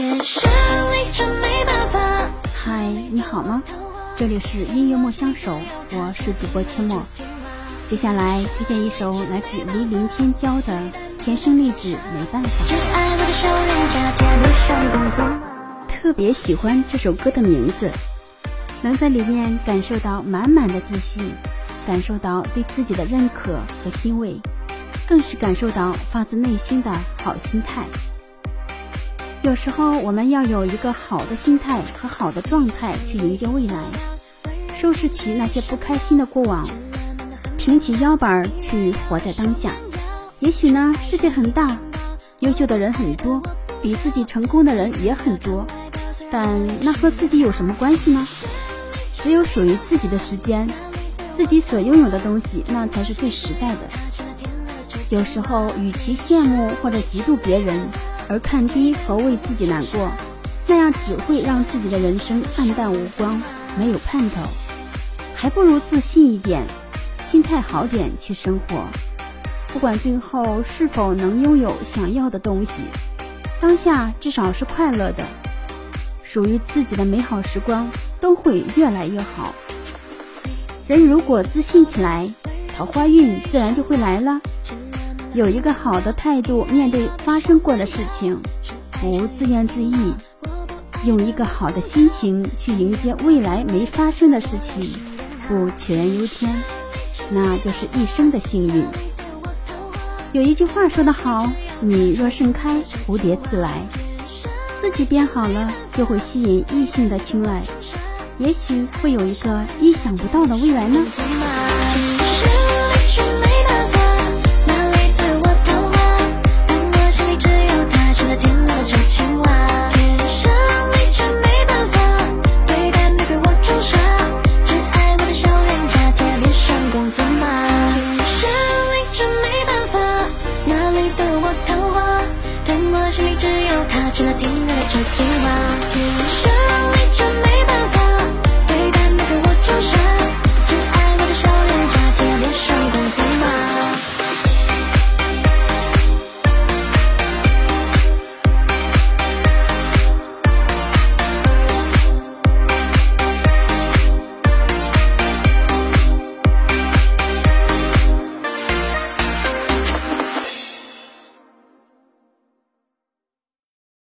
眼神里真没办法嗨，你好吗？这里是音乐莫相守，我是主播阡陌。接下来推荐一首来自黎明天骄的《天生丽质没办法》。特别喜欢这首歌的名字，能在里面感受到满满的自信，感受到对自己的认可和欣慰，更是感受到发自内心的好心态。有时候我们要有一个好的心态和好的状态去迎接未来，收拾起那些不开心的过往，挺起腰板去活在当下。也许呢，世界很大，优秀的人很多，比自己成功的人也很多，但那和自己有什么关系呢？只有属于自己的时间，自己所拥有的东西，那才是最实在的。有时候，与其羡慕或者嫉妒别人。而看低和为自己难过，那样只会让自己的人生暗淡无光，没有盼头。还不如自信一点，心态好点去生活。不管最后是否能拥有想要的东西，当下至少是快乐的。属于自己的美好时光都会越来越好。人如果自信起来，桃花运自然就会来了。有一个好的态度面对发生过的事情，不自怨自艾；用一个好的心情去迎接未来没发生的事情，不杞人忧天，那就是一生的幸运。有一句话说得好：“你若盛开，蝴蝶自来。”自己变好了，就会吸引异性的青睐，也许会有一个意想不到的未来呢。心里只有他，值得听他的这情话。天生丽质